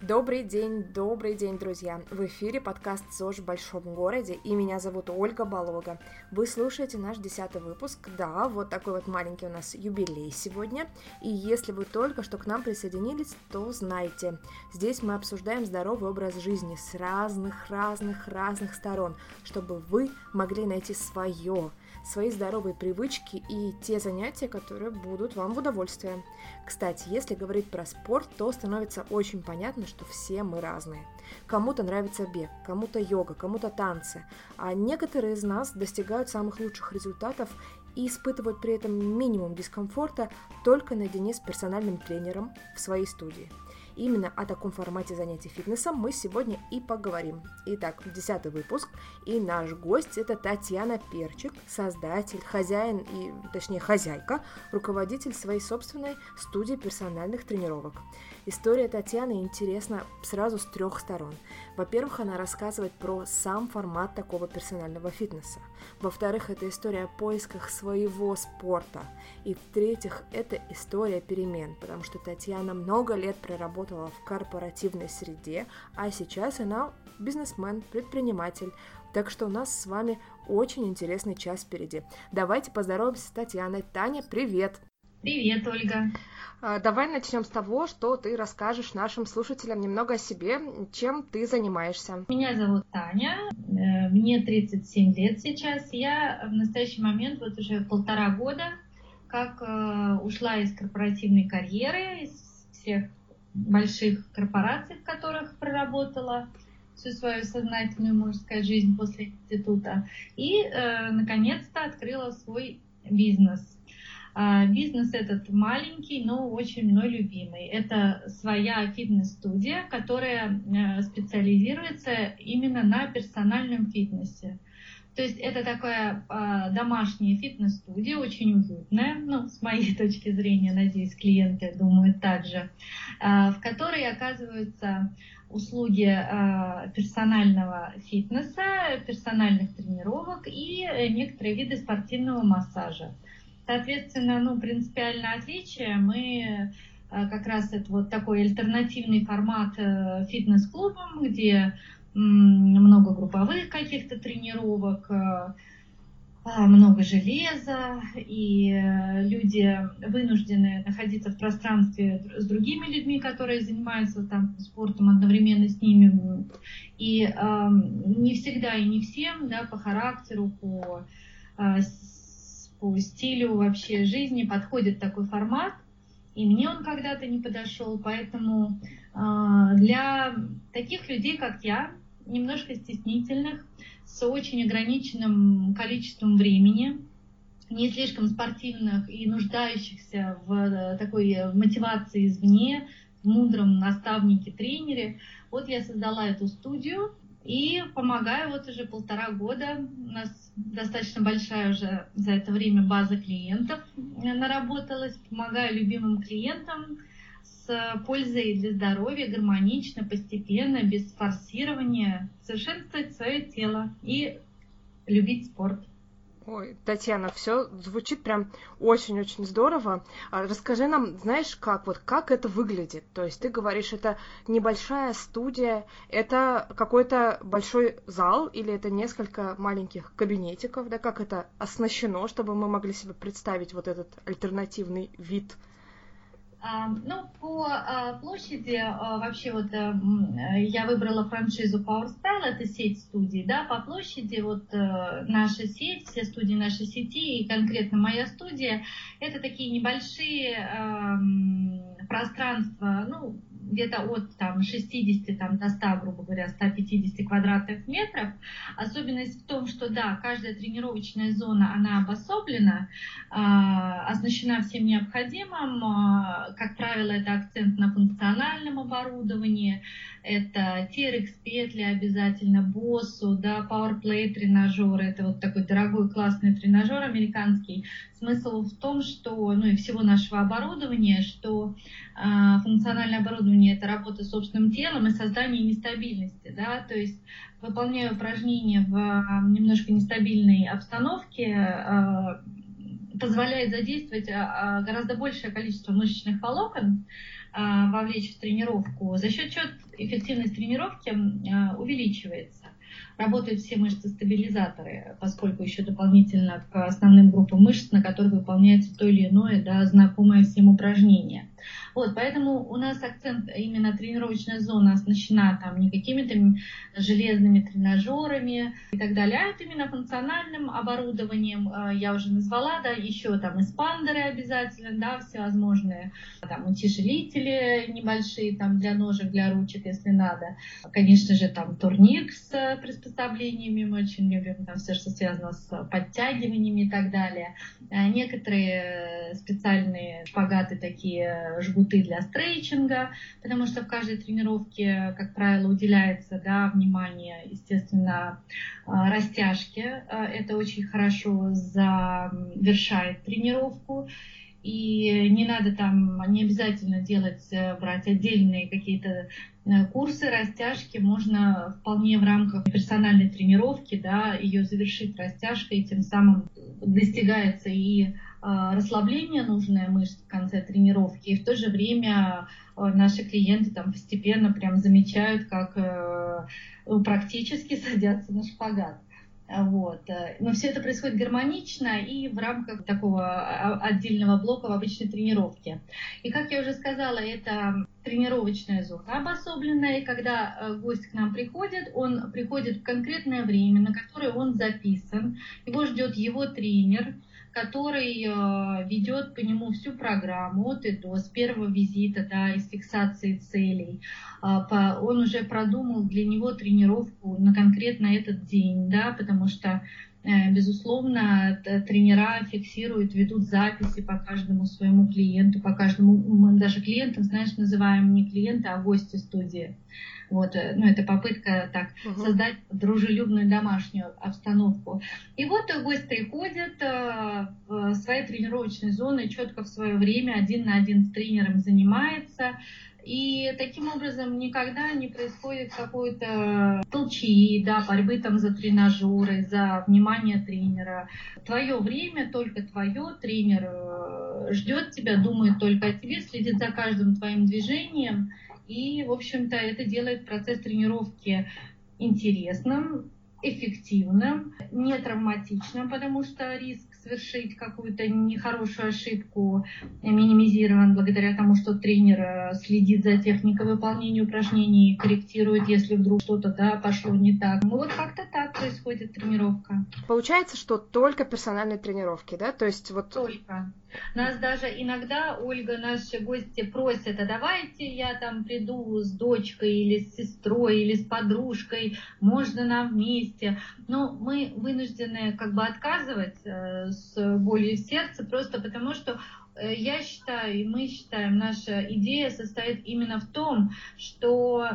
Добрый день, добрый день, друзья! В эфире подкаст ЗОЖ в большом городе, и меня зовут Ольга Болога. Вы слушаете наш десятый выпуск. Да, вот такой вот маленький у нас юбилей сегодня. И если вы только что к нам присоединились, то знайте, здесь мы обсуждаем здоровый образ жизни с разных, разных, разных сторон, чтобы вы могли найти свое, свои здоровые привычки и те занятия, которые будут вам в удовольствие. Кстати, если говорить про спорт, то становится очень понятно, что все мы разные. Кому-то нравится бег, кому-то йога, кому-то танцы, а некоторые из нас достигают самых лучших результатов и испытывают при этом минимум дискомфорта только наедине с персональным тренером в своей студии – Именно о таком формате занятий фитнесом мы сегодня и поговорим. Итак, десятый выпуск, и наш гость это Татьяна Перчик, создатель, хозяин и, точнее, хозяйка, руководитель своей собственной студии персональных тренировок. История Татьяны интересна сразу с трех сторон. Во-первых, она рассказывает про сам формат такого персонального фитнеса. Во-вторых, это история о поисках своего спорта. И в-третьих, это история перемен, потому что Татьяна много лет проработала в корпоративной среде, а сейчас она бизнесмен, предприниматель. Так что у нас с вами очень интересный час впереди. Давайте поздороваемся с Татьяной. Таня, привет! Привет, Ольга! А, давай начнем с того, что ты расскажешь нашим слушателям немного о себе, чем ты занимаешься. Меня зовут Таня, э, мне 37 лет сейчас. Я в настоящий момент вот уже полтора года как э, ушла из корпоративной карьеры, из всех больших корпораций, в которых проработала всю свою сознательную, можно сказать, жизнь после института. И, э, наконец-то, открыла свой бизнес бизнес этот маленький, но очень мной любимый. Это своя фитнес-студия, которая э, специализируется именно на персональном фитнесе. То есть это такая э, домашняя фитнес-студия, очень уютная, ну, с моей точки зрения, надеюсь, клиенты думают так же, э, в которой оказываются услуги э, персонального фитнеса, персональных тренировок и некоторые виды спортивного массажа. Соответственно, ну, принципиальное отличие мы э, как раз это вот такой альтернативный формат э, фитнес-клубом, где много групповых каких-то тренировок, э, а, много железа, и люди вынуждены находиться в пространстве с другими людьми, которые занимаются там спортом одновременно с ними. И не всегда и не всем, да, по характеру, по по стилю вообще жизни подходит такой формат, и мне он когда-то не подошел, поэтому э, для таких людей, как я, немножко стеснительных, с очень ограниченным количеством времени, не слишком спортивных и нуждающихся в э, такой мотивации извне, в мудром наставнике, тренере, вот я создала эту студию, и помогаю вот уже полтора года. У нас достаточно большая уже за это время база клиентов наработалась. Помогаю любимым клиентам с пользой для здоровья, гармонично, постепенно, без форсирования, совершенствовать свое тело и любить спорт. Ой, Татьяна, все звучит прям очень-очень здорово. А расскажи нам, знаешь, как вот как это выглядит? То есть ты говоришь, это небольшая студия, это какой-то большой зал или это несколько маленьких кабинетиков, да, как это оснащено, чтобы мы могли себе представить вот этот альтернативный вид ну, по а, площади а, вообще вот э, э, я выбрала франшизу Power Style, это сеть студий, да, по площади вот э, наша сеть, все студии нашей сети и конкретно моя студия, это такие небольшие пространства, ну, где-то от там, 60 там, до 100, грубо говоря, 150 квадратных метров. Особенность в том, что да, каждая тренировочная зона, она обособлена, э, оснащена всем необходимым. Э, как правило, это акцент на функциональном оборудовании, это TRX петли обязательно, боссу, да, PowerPlay тренажеры, это вот такой дорогой классный тренажер американский. Смысл в том, что, ну и всего нашего оборудования, что э, функциональное оборудование это работа с собственным телом и создание нестабильности, да, то есть выполняя упражнения в э, немножко нестабильной обстановке, э, позволяет задействовать гораздо большее количество мышечных волокон, вовлечь в тренировку, за счет чего эффективность тренировки увеличивается работают все мышцы-стабилизаторы, поскольку еще дополнительно к основным группам мышц, на которых выполняется то или иное да, знакомое всем упражнение. Вот, поэтому у нас акцент именно тренировочная зона оснащена там не какими-то железными тренажерами и так далее, а именно функциональным оборудованием. Э, я уже назвала, да, еще там эспандеры обязательно, да, всевозможные там утяжелители небольшие там для ножек, для ручек, если надо. Конечно же, там турник с приспособлениями мы очень любим, там все, что связано с подтягиваниями и так далее. Э, некоторые специальные шпагаты такие жгуты для стрейчинга, потому что в каждой тренировке, как правило, уделяется да, внимание, естественно, а, растяжке. А, это очень хорошо завершает тренировку. И не надо там, не обязательно делать, э, брать отдельные какие-то э, курсы растяжки, можно вполне в рамках персональной тренировки, да, ее завершить растяжкой, тем самым достигается и расслабление нужное мышц в конце тренировки, и в то же время а, наши клиенты там постепенно прям замечают, как э, практически садятся на шпагат. Вот. Но все это происходит гармонично и в рамках такого а, отдельного блока в обычной тренировке. И как я уже сказала, это тренировочная зона обособленная, и когда э, гость к нам приходит, он приходит в конкретное время, на которое он записан, его ждет его тренер, который э, ведет по нему всю программу от и до, с первого визита, да, из фиксации целей. По, он уже продумал для него тренировку на конкретно этот день, да, потому что Безусловно, тренера фиксируют, ведут записи по каждому своему клиенту, по каждому, мы даже клиентам, знаешь, называем не клиенты, а гости студии. Вот, э, ну, это попытка так угу. создать дружелюбную домашнюю обстановку. И вот гость приходит э, в своей тренировочной зоны, четко в свое время один на один с тренером занимается. И таким образом никогда не происходит какой-то толчии, да, борьбы там за тренажеры, за внимание тренера. Твое время, только твое, тренер э, ждет тебя, думает только о тебе, следит за каждым твоим движением. И, в общем-то, это делает процесс тренировки интересным, эффективным, не травматичным, потому что риск совершить какую-то нехорошую ошибку минимизирован благодаря тому, что тренер э, следит за техникой выполнения упражнений, корректирует, если вдруг что-то да, пошло не так. Ну вот как-то так происходит тренировка. Получается, что только персональные тренировки, да? То есть вот... Только. Нас даже иногда, Ольга, наши гости просят, а давайте я там приду с дочкой или с сестрой или с подружкой, можно нам вместе. Но мы вынуждены как бы отказывать э, с болью в сердце, просто потому что э, я считаю, и мы считаем, наша идея состоит именно в том, что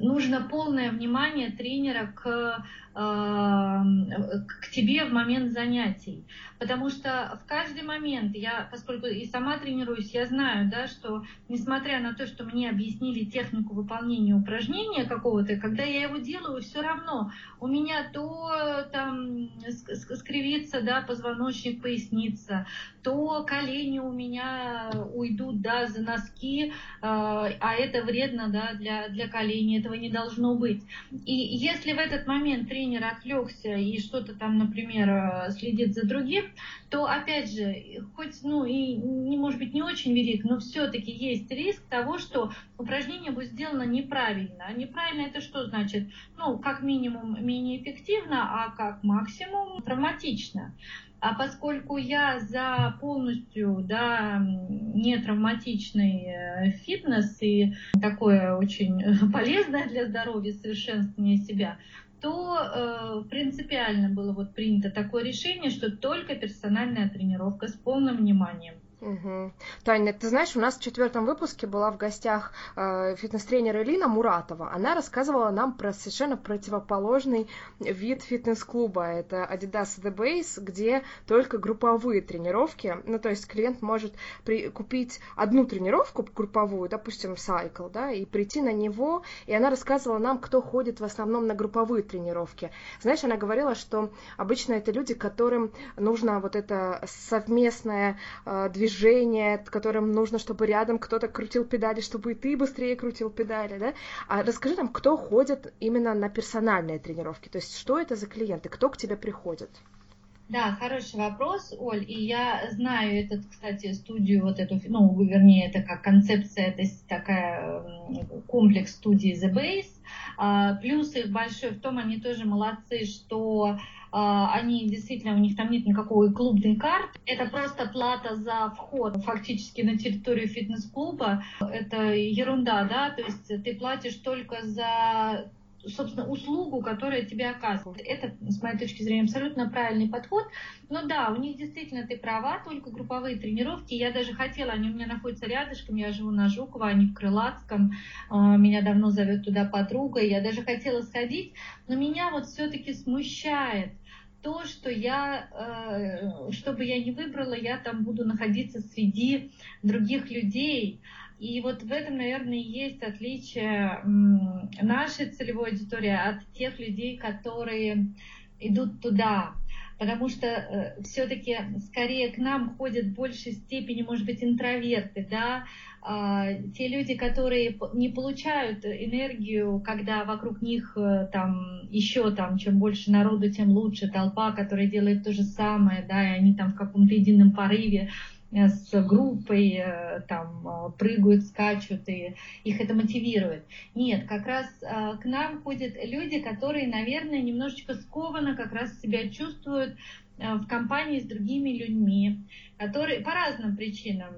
нужно полное внимание тренера к к тебе в момент занятий. Потому что в каждый момент я, поскольку и сама тренируюсь, я знаю, да, что несмотря на то, что мне объяснили технику выполнения упражнения какого-то, когда я его делаю, все равно у меня то там скривится, да, позвоночник, поясница, то колени у меня уйдут, да, за носки, а, а это вредно, да, для, для коленей, этого не должно быть. И если в этот момент тренер тренер отвлекся и что-то там, например, э, следит за другим, то, опять же, хоть, ну, и не может быть не очень велик, но все-таки есть риск того, что упражнение будет сделано неправильно. А неправильно это что значит? Ну, как минимум менее эффективно, а как максимум травматично. А поскольку я за полностью да, не травматичный э, фитнес и такое очень полезное для здоровья совершенствование себя, то э, принципиально было вот принято такое решение, что только персональная тренировка с полным вниманием. Угу. Таня, ты знаешь, у нас в четвертом выпуске была в гостях э, фитнес-тренер Элина Муратова. Она рассказывала нам про совершенно противоположный вид фитнес-клуба. Это Adidas The Base, где только групповые тренировки. Ну, то есть клиент может при... купить одну тренировку групповую, допустим, Cycle, да, и прийти на него. И она рассказывала нам, кто ходит в основном на групповые тренировки. Знаешь, она говорила, что обычно это люди, которым нужно вот это совместное э, движение движения, которым нужно, чтобы рядом кто-то крутил педали, чтобы и ты быстрее крутил педали, да? А расскажи нам, кто ходит именно на персональные тренировки, то есть что это за клиенты, кто к тебе приходит? Да, хороший вопрос, Оль, и я знаю этот, кстати, студию, вот эту, ну, вернее, это как концепция, это такая комплекс студии The Base. А, плюс их большой в том, они тоже молодцы, что они действительно, у них там нет никакой клубной карты. Это просто плата за вход фактически на территорию фитнес-клуба. Это ерунда, да, то есть ты платишь только за собственно, услугу, которая тебе оказывает. Это, с моей точки зрения, абсолютно правильный подход. Но да, у них действительно ты права, только групповые тренировки. Я даже хотела, они у меня находятся рядышком, я живу на Жуково, они в Крылатском, а, меня давно зовет туда подруга, я даже хотела сходить, но меня вот все-таки смущает то, что я, э, что бы я ни выбрала, я там буду находиться среди других людей. И вот в этом, наверное, есть отличие нашей целевой аудитории от тех людей, которые идут туда. Потому что э, все-таки скорее к нам ходят в большей степени, может быть, интроверты, да, э, те люди, которые не получают энергию, когда вокруг них э, там еще там, чем больше народу, тем лучше, толпа, которая делает то же самое, да, и они там в каком-то едином порыве с группой э, там э, прыгают, скачут, и их это мотивирует. Нет, как раз к нам ходят люди, которые, наверное, немножечко скованно как раз себя чувствуют в компании с другими людьми, которые по разным причинам.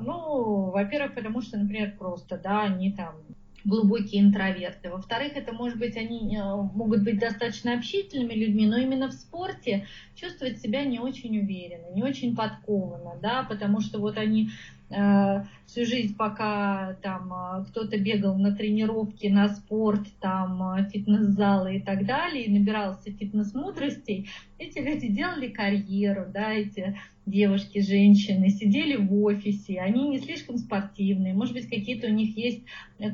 Ну, во-первых, потому что, например, просто, да, они там глубокие интроверты. Во-вторых, это может быть, они э, могут быть достаточно общительными людьми, но именно в спорте чувствовать себя не очень уверенно, не очень подкованно, да, потому что вот они всю жизнь, пока там э, кто-то бегал на тренировки, на спорт, там э, фитнес-залы и так далее, и набирался фитнес-мудростей, эти люди делали карьеру, да, эти девушки, женщины, сидели в офисе, они не слишком спортивные, может быть, какие-то у них есть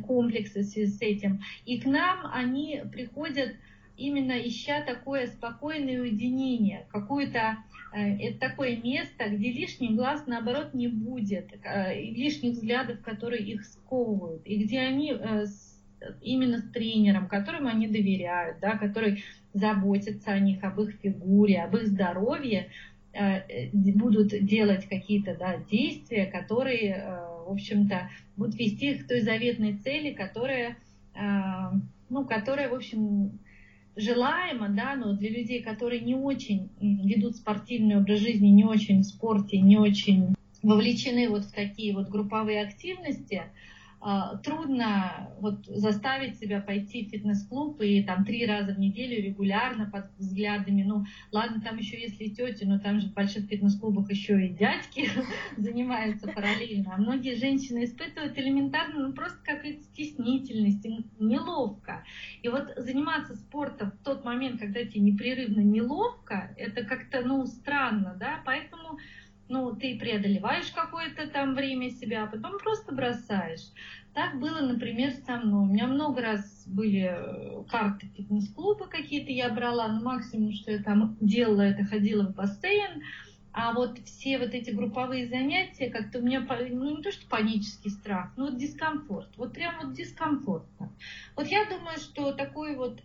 комплексы в связи с этим. И к нам они приходят именно ища такое спокойное уединение, какое-то э, это такое место, где лишний глаз, наоборот, не будет, э, лишних взглядов, которые их сковывают, и где они э, именно с тренером, которому они доверяют, да, который заботится о них, об их фигуре, об их здоровье, будут делать какие-то да, действия, которые, в общем-то, будут вести их к той заветной цели, которая, ну, которая, в общем, желаемо, да, но для людей, которые не очень ведут спортивный образ жизни, не очень в спорте, не очень вовлечены вот в такие вот групповые активности, трудно вот заставить себя пойти в фитнес-клуб и там три раза в неделю регулярно под взглядами. Ну, ладно, там еще если тети, но там же в больших фитнес-клубах еще и дядьки занимаются параллельно. А многие женщины испытывают элементарно, ну, просто какую-то стеснительность, неловко. И вот заниматься спортом в тот момент, когда тебе непрерывно неловко, это как-то, ну, странно, да, поэтому ну, ты преодолеваешь какое-то там время себя, а потом просто бросаешь. Так было, например, со мной. У меня много раз были э, карты фитнес-клуба какие-то я брала, но максимум, что я там делала, это ходила в бассейн, а вот все вот эти групповые занятия, как-то у меня, ну не то что панический страх, но вот дискомфорт. Вот прям вот дискомфортно. Вот я думаю, что такой вот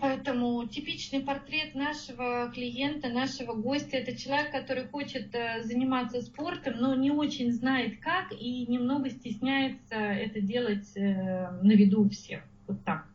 поэтому типичный портрет нашего клиента, нашего гостя, это человек, который хочет э, заниматься спортом, но не очень знает как и немного стесняется это делать э, на виду у всех. Вот так,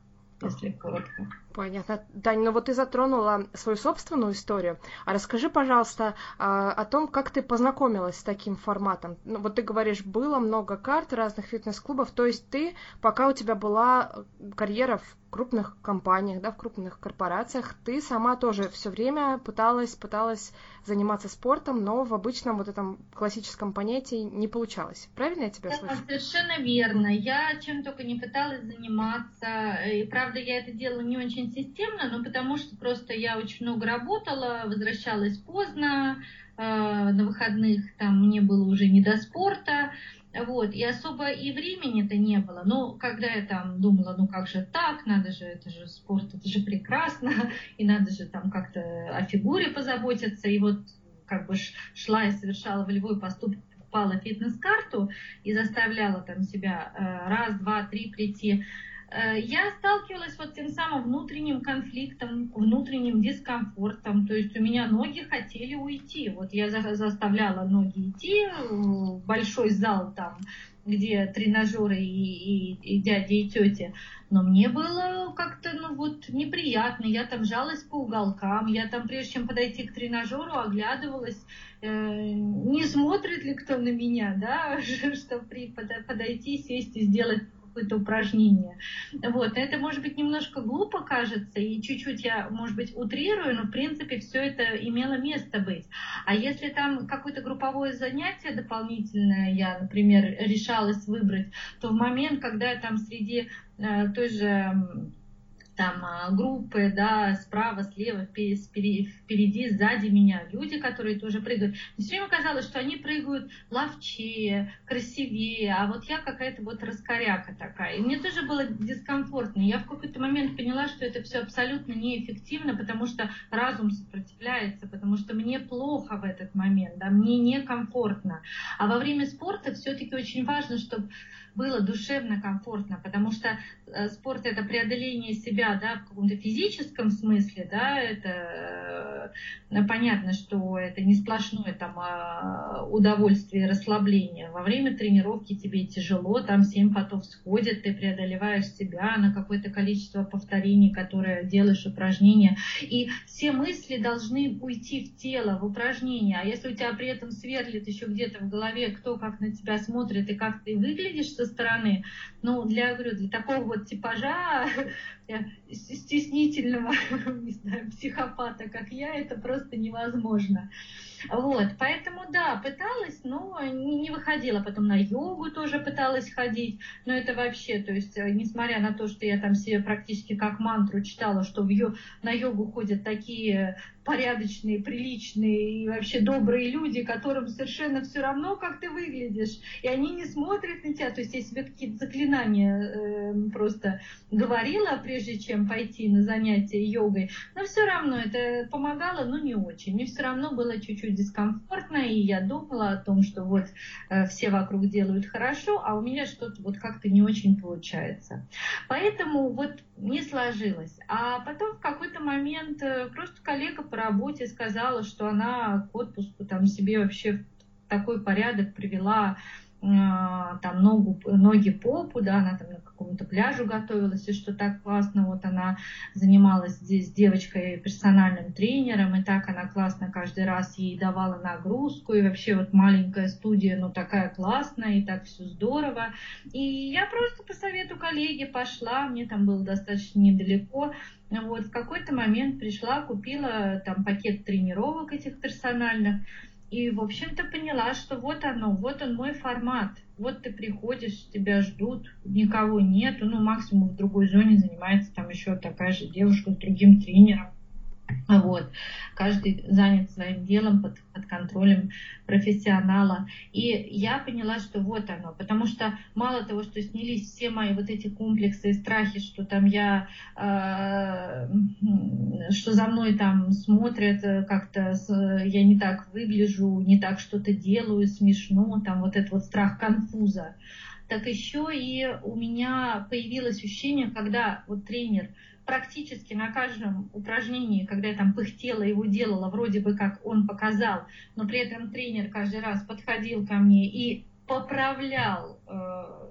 если коротко. Понятно. Таня, ну вот ты затронула свою собственную историю. А расскажи, пожалуйста, а, о том, как ты познакомилась с таким форматом. Ну, вот ты говоришь, было много карт разных фитнес-клубов, то есть ты, пока у тебя была карьера в крупных компаниях, да, в крупных корпорациях, ты сама тоже все время пыталась, пыталась заниматься спортом, но в обычном вот этом классическом понятии не получалось. Правильно я тебя слышу? Совершенно верно. Я чем только не пыталась заниматься. И, правда, я это делала не очень системно, но потому что просто я очень много работала, возвращалась поздно, э, на выходных там мне было уже не до спорта, вот, и особо и времени-то не было. Но когда я там думала, ну как же так, надо же, это же спорт, это же прекрасно, и надо же там как-то о фигуре позаботиться. И вот как бы шла и совершала волевой поступок, покупала фитнес-карту и заставляла там себя э, раз, два, три прийти, я сталкивалась вот тем самым внутренним конфликтом, внутренним дискомфортом. То есть у меня ноги хотели уйти. Вот я заставляла ноги идти в большой зал там, где тренажеры и, и, и дяди, и тети. Но мне было как-то, ну вот, неприятно. Я там жалась по уголкам. Я там, прежде чем подойти к тренажеру, оглядывалась, э, не смотрит ли кто на меня, да, чтобы подойти, сесть и сделать какое-то упражнение. Вот. Это, может быть, немножко глупо кажется, и чуть-чуть я, может быть, утрирую, но, в принципе, все это имело место быть. А если там какое-то групповое занятие дополнительное я, например, решалась выбрать, то в момент, когда я там среди э, той же там а, группы, да, справа, слева, впереди, сзади меня, люди, которые тоже прыгают. Мне все время казалось, что они прыгают ловчее, красивее, а вот я какая-то вот раскоряка такая. И мне тоже было дискомфортно. Я в какой-то момент поняла, что это все абсолютно неэффективно, потому что разум сопротивляется, потому что мне плохо в этот момент, да, мне некомфортно. А во время спорта все-таки очень важно, чтобы было душевно комфортно, потому что э, спорт это преодоление себя, да, в каком-то физическом смысле, да, это э, понятно, что это не сплошное там а, удовольствие, расслабление. Во время тренировки тебе тяжело, там семь потов сходят, ты преодолеваешь себя на какое-то количество повторений, которые делаешь упражнения, и все мысли должны уйти в тело, в упражнение, а если у тебя при этом сверлит еще где-то в голове, кто как на тебя смотрит и как ты выглядишь со стороны. Ну, для, говорю, для такого вот типажа стеснительного, не знаю, психопата, как я, это просто невозможно. Вот, поэтому, да, пыталась, но не, не выходила. Потом на йогу тоже пыталась ходить, но это вообще, то есть, э, несмотря на то, что я там себе практически как мантру читала, что в йо, на йогу ходят такие порядочные, приличные и вообще добрые люди, которым совершенно все равно, как ты выглядишь, и они не смотрят на тебя. То есть я себе какие-то заклинания э, просто говорила, прежде чем пойти на занятия йогой, но все равно это помогало, но не очень. Мне все равно было чуть-чуть дискомфортно, и я думала о том, что вот э, все вокруг делают хорошо, а у меня что-то вот как-то не очень получается. Поэтому вот не сложилось. А потом в какой-то момент э, просто коллега по работе сказала, что она к отпуску там себе вообще такой порядок привела, там ногу, ноги попу, да, она там на какому-то пляжу готовилась, и что так классно, вот она занималась здесь с девочкой персональным тренером, и так она классно каждый раз ей давала нагрузку, и вообще вот маленькая студия, ну такая классная, и так все здорово. И я просто по совету коллеги пошла, мне там было достаточно недалеко, вот в какой-то момент пришла, купила там пакет тренировок этих персональных, и, в общем-то, поняла, что вот оно, вот он мой формат. Вот ты приходишь, тебя ждут, никого нету, ну, максимум в другой зоне занимается там еще такая же девушка с другим тренером. Вот. Каждый занят своим делом под, под контролем профессионала. И я поняла, что вот оно. Потому что мало того, что снялись все мои вот эти комплексы и страхи, что там я, э, что за мной там смотрят э, как-то, я не так выгляжу, не так что-то делаю, смешно, там вот этот вот страх конфуза. Так еще и у меня появилось ощущение, когда вот тренер практически на каждом упражнении, когда я там пыхтела, его делала, вроде бы как он показал, но при этом тренер каждый раз подходил ко мне и поправлял э,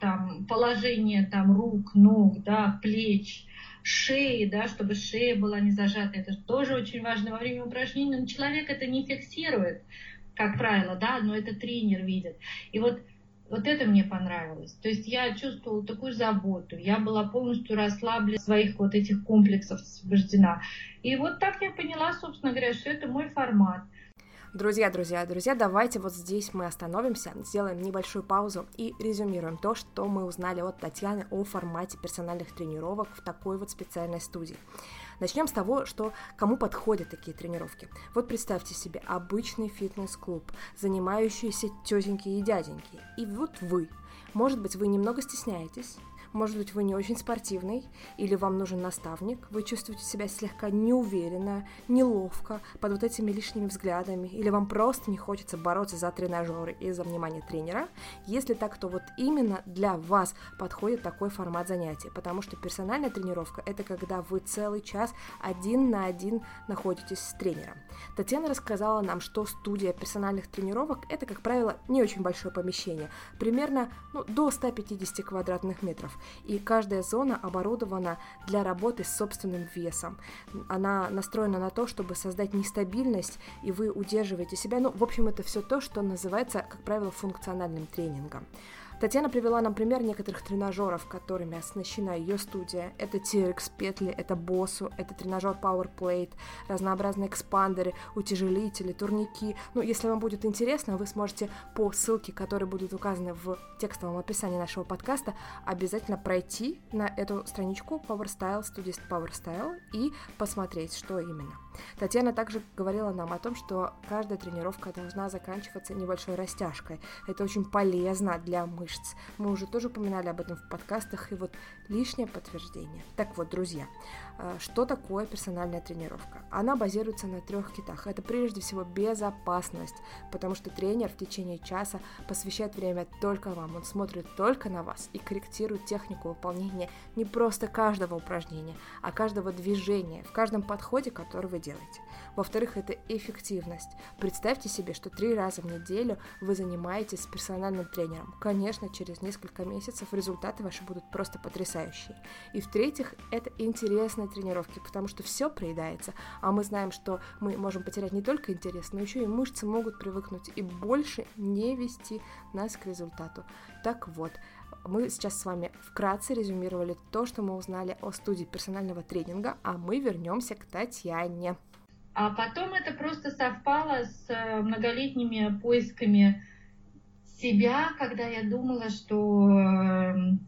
там положение там рук, ног, да, плеч, шеи, да, чтобы шея была не зажата. Это тоже очень важно во время упражнений. Но человек это не фиксирует, как правило, да, но это тренер видит. И вот вот это мне понравилось. То есть я чувствовала такую заботу, я была полностью расслаблена, своих вот этих комплексов освобождена. И вот так я поняла, собственно говоря, что это мой формат. Друзья, друзья, друзья, давайте вот здесь мы остановимся, сделаем небольшую паузу и резюмируем то, что мы узнали от Татьяны о формате персональных тренировок в такой вот специальной студии. Начнем с того, что кому подходят такие тренировки. Вот представьте себе обычный фитнес-клуб, занимающийся тетеньки и дяденьки. И вот вы. Может быть, вы немного стесняетесь, Может быть, вы не очень спортивный, или вам нужен наставник, вы чувствуете себя слегка неуверенно, неловко под вот этими лишними взглядами, или вам просто не хочется бороться за тренажеры из-за внимания тренера. Если так, то вот именно для вас подходит такой формат занятий, потому что персональная тренировка – это когда вы целый час один на один находитесь с тренером. Татьяна рассказала нам, что студия персональных тренировок – это, как правило, не очень большое помещение, примерно ну, до 150 квадратных метров, и каждая зона оборудована для работы с собственным весом. Она настроена на то, чтобы создать нестабильность, и вы удерживаете себя. Ну, в общем, это все то, что называется, как правило, функциональным тренингом. Татьяна привела нам пример некоторых тренажеров, которыми оснащена ее студия. Это TRX петли, это боссу, это тренажер Power Plate, разнообразные экспандеры, утяжелители, турники. Ну, если вам будет интересно, вы сможете по ссылке, которые будут указаны в текстовом описании нашего подкаста, обязательно пройти на эту страничку Power Style, студист Power Style и посмотреть, что именно. Татьяна также говорила нам о том, что каждая тренировка должна заканчиваться небольшой растяжкой. Это очень полезно для мышц. Мы уже тоже упоминали об этом в подкастах, и вот лишнее подтверждение. Так вот, друзья, что такое персональная тренировка? Она базируется на трех китах. Это прежде всего безопасность, потому что тренер в течение часа посвящает время только вам. Он смотрит только на вас и корректирует технику выполнения не просто каждого упражнения, а каждого движения, в каждом подходе, который вы делаете. Во-вторых, это эффективность. Представьте себе, что три раза в неделю вы занимаетесь с персональным тренером. Конечно, через несколько месяцев результаты ваши будут просто потрясающие. И в-третьих, это интересные тренировки, потому что все проедается, а мы знаем, что мы можем потерять не только интерес, но еще и мышцы могут привыкнуть и больше не вести нас к результату. Так вот, мы сейчас с вами вкратце резюмировали то, что мы узнали о студии персонального тренинга, а мы вернемся к Татьяне. А потом это просто совпало с э, многолетними поисками себя, когда я думала, что эм,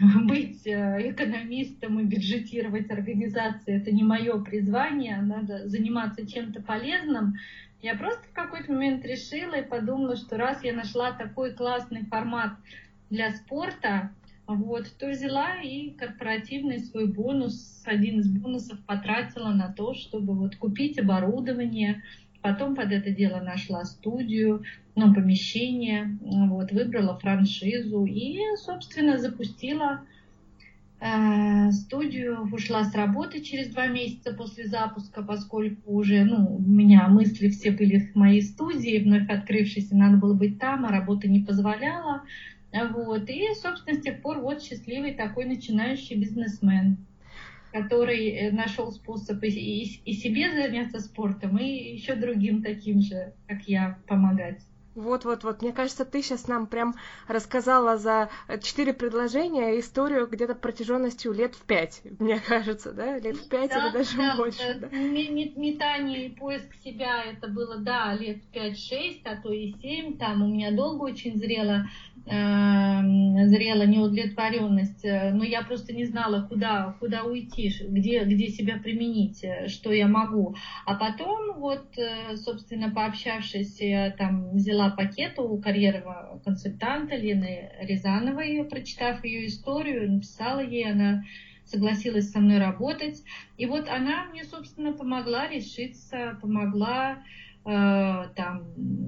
быть э, экономистом и бюджетировать организации это не мое призвание, а надо заниматься чем-то полезным. Я просто в какой-то момент решила и подумала, что раз я нашла такой классный формат для спорта, вот, то взяла и корпоративный свой бонус, один из бонусов потратила на то, чтобы вот купить оборудование, потом под это дело нашла студию, ну, помещение, вот, выбрала франшизу и, собственно, запустила э, студию, ушла с работы через два месяца после запуска, поскольку уже, ну, у меня мысли все были в моей студии, вновь открывшейся, надо было быть там, а работа не позволяла. Вот. И, собственно, с тех пор вот счастливый такой начинающий бизнесмен, который э, нашел способ и, и, и себе заняться спортом, и еще другим таким же, как я, помогать. Вот-вот-вот. Мне кажется, ты сейчас нам прям рассказала за четыре предложения историю где-то протяженностью лет в пять, мне кажется, да? Лет в пять да, или даже да, больше. Да. Метание и поиск себя это было, да, лет пять-шесть, а то и семь. Там у меня долго очень зрело Эм, зрела неудовлетворенность, э, но я просто не знала, куда, куда уйти, где, где себя применить, э, что я могу. А потом, вот, э, собственно, пообщавшись, я там взяла пакет у карьерного консультанта Лены Рязановой, прочитав ее историю, написала ей, она согласилась со мной работать. И вот она мне, собственно, помогла решиться, помогла там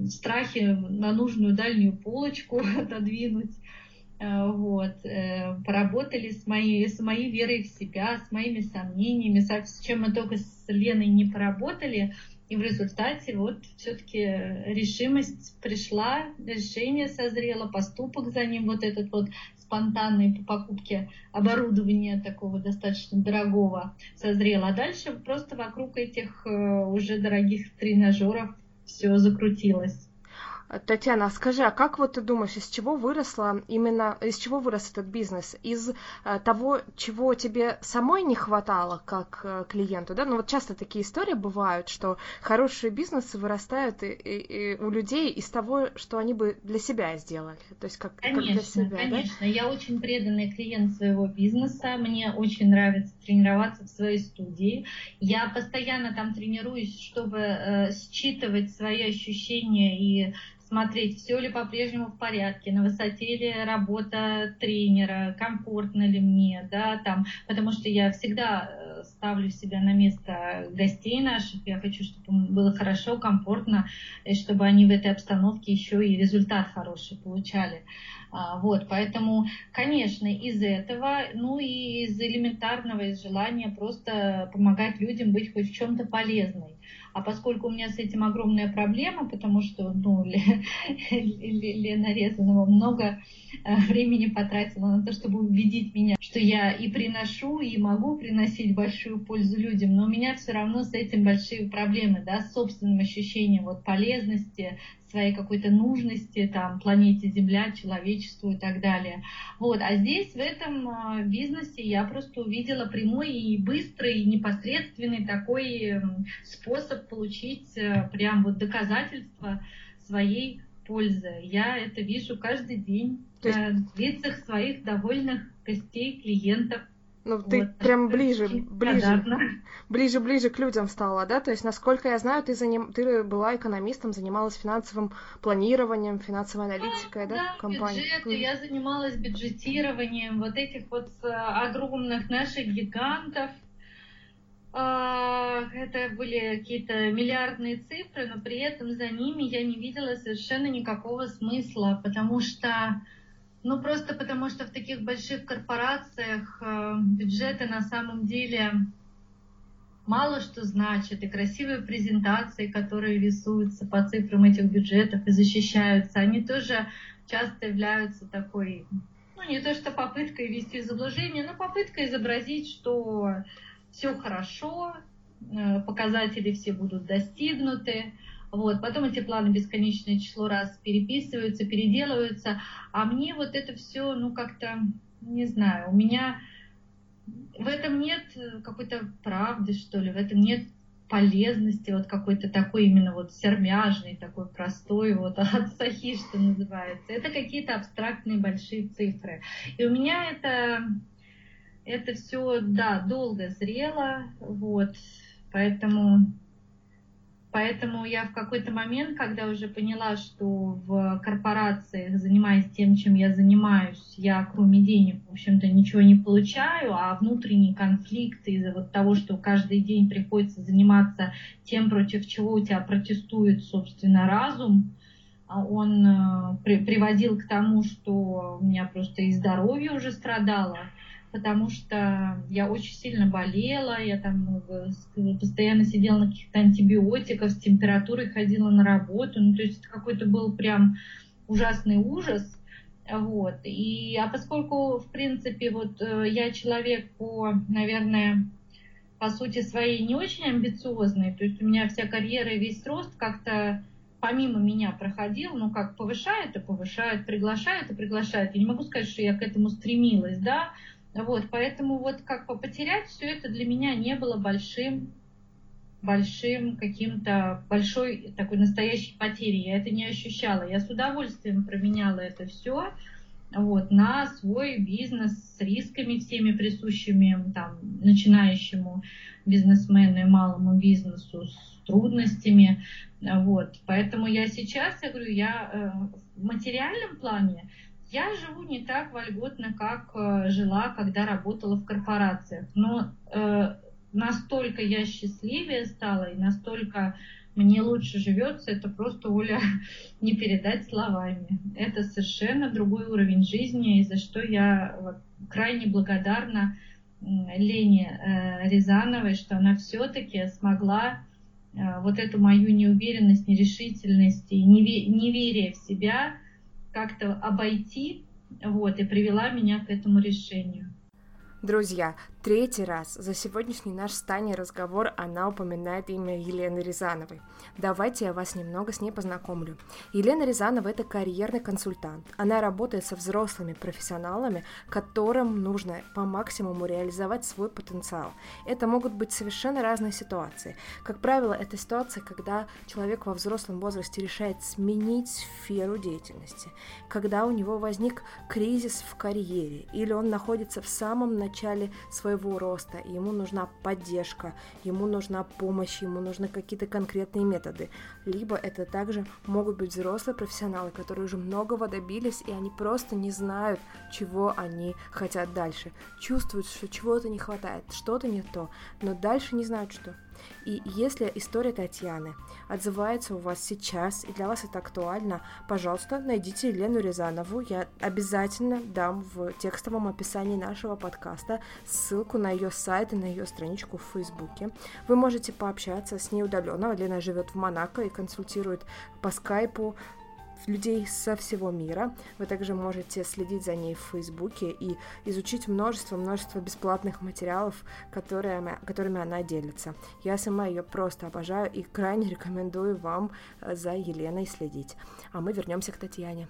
страхи на нужную дальнюю полочку отодвинуть. Э, вот, э, поработали с моей, с моей верой в себя, с моими сомнениями, с чем мы только с Леной не поработали. И в результате вот все-таки решимость пришла, решение созрело, поступок за ним, вот этот вот спонтанной по покупке оборудования такого достаточно дорогого созрело. А дальше просто вокруг этих э, уже дорогих тренажеров все закрутилось. Татьяна, скажи, а как вот ты думаешь, из чего выросла именно, из чего вырос этот бизнес? Из э, того, чего тебе самой не хватало как э, клиенту, да? Ну вот часто такие истории бывают, что хорошие бизнесы вырастают и, и, и у людей из того, что они бы для себя сделали, то есть как, конечно, как для себя, Конечно, да? я очень преданный клиент своего бизнеса, мне очень нравится тренироваться в своей студии, я постоянно там тренируюсь, чтобы э, считывать свои ощущения и смотреть, все ли по-прежнему в порядке, на высоте ли работа тренера, комфортно ли мне, да, там, потому что я всегда э, ставлю себя на место гостей наших, я хочу, чтобы было хорошо, комфортно, и чтобы они в этой обстановке еще и результат хороший получали. А, вот, поэтому, конечно, из этого, ну и из элементарного, из желания просто помогать людям быть хоть в чем-то полезной. А поскольку у меня с этим огромная проблема, потому что ну, Лена Резанова много э, времени потратила на то, чтобы убедить меня, что я и приношу, и могу приносить большую пользу людям, но у меня все равно с этим большие проблемы, да, с собственным ощущением вот полезности, своей какой-то нужности там планете Земля, человечеству и так далее. Вот. А здесь, в этом а, бизнесе, я просто увидела прямой и быстрый, и непосредственный такой способ получить э, прям вот доказательства своей пользы. Я это вижу каждый день То есть... в лицах своих довольных гостей, клиентов. Ну, ты вот, прям ближе, ближе, ближе, ближе к людям стала, да? То есть, насколько я знаю, ты, заним... ты была экономистом, занималась финансовым планированием, финансовой аналитикой, да, да компании? бюджеты, mm. я занималась бюджетированием вот этих вот э, огромных наших гигантов. А, это были какие-то миллиардные цифры, но при этом за ними я не видела совершенно никакого смысла, потому что ну, просто потому что в таких больших корпорациях э, бюджеты на самом деле мало что значат, и красивые презентации, которые рисуются по цифрам этих бюджетов и защищаются, они тоже часто являются такой, ну, не то что попыткой ввести в заблуждение, но попыткой изобразить, что все хорошо, э, показатели все будут достигнуты, вот, потом эти планы бесконечное число раз переписываются, переделываются, а мне вот это все, ну как-то, не знаю, у меня в этом нет какой-то правды, что ли, в этом нет полезности, вот какой-то такой именно вот сермяжный, такой простой, вот от сахи, что называется. Это какие-то абстрактные большие цифры. И у меня это, это все, да, долго зрело, вот, поэтому Поэтому я в какой-то момент, когда уже поняла, что в корпорациях, занимаясь тем, чем я занимаюсь, я кроме денег, в общем-то, ничего не получаю, а внутренний конфликт из-за вот того, что каждый день приходится заниматься тем, против чего у тебя протестует, собственно, разум, а он э, при, приводил к тому, что у меня просто и здоровье уже страдало, потому что я очень сильно болела, я там постоянно сидела на каких-то антибиотиках, с температурой ходила на работу, ну, то есть это какой-то был прям ужасный ужас, вот, и, а поскольку, в принципе, вот э, я человек по, наверное, по сути своей не очень амбициозный, то есть у меня вся карьера и весь рост как-то помимо меня проходил, ну как повышает и повышает, приглашает и приглашает. Я не могу сказать, что я к этому стремилась, да, вот, поэтому вот как потерять все это для меня не было большим, большим каким-то, большой такой настоящей потерей. Я это не ощущала. Я с удовольствием променяла это все вот, на свой бизнес с рисками всеми присущими там, начинающему бизнесмену и малому бизнесу, с трудностями. Вот. Поэтому я сейчас, я говорю, я э, в материальном плане я живу не так вольготно, как э, жила, когда работала в корпорациях. Но э, настолько я счастливее стала и настолько мне лучше живется, это просто, Оля, не передать словами. Это совершенно другой уровень жизни, и за что я крайне благодарна Лене э, Рязановой, что она все-таки смогла э, вот эту мою неуверенность, нерешительность и неверие в себя как-то обойти, вот, и привела меня к этому решению. Друзья, Третий раз за сегодняшний наш с разговор она упоминает имя Елены Рязановой. Давайте я вас немного с ней познакомлю. Елена Рязанова – это карьерный консультант. Она работает со взрослыми профессионалами, которым нужно по максимуму реализовать свой потенциал. Это могут быть совершенно разные ситуации. Как правило, это ситуация, когда человек во взрослом возрасте решает сменить сферу деятельности, когда у него возник кризис в карьере или он находится в самом начале начале своего роста, ему нужна поддержка, ему нужна помощь, ему нужны какие-то конкретные методы. Либо это также могут быть взрослые профессионалы, которые уже многого добились, и они просто не знают, чего они хотят дальше. Чувствуют, что чего-то не хватает, что-то не то, но дальше не знают, что. И если история Татьяны отзывается у вас сейчас, и для вас это актуально, пожалуйста, найдите Елену Рязанову. Я обязательно дам в текстовом описании нашего подкаста ссылку на ее сайт и на ее страничку в Фейсбуке. Вы можете пообщаться с ней удаленно. Лена живет в Монако и консультирует по скайпу людей со всего мира. Вы также можете следить за ней в Фейсбуке и изучить множество-множество бесплатных материалов, которые, которыми она делится. Я сама ее просто обожаю и крайне рекомендую вам э, за Еленой следить. А мы вернемся к Татьяне.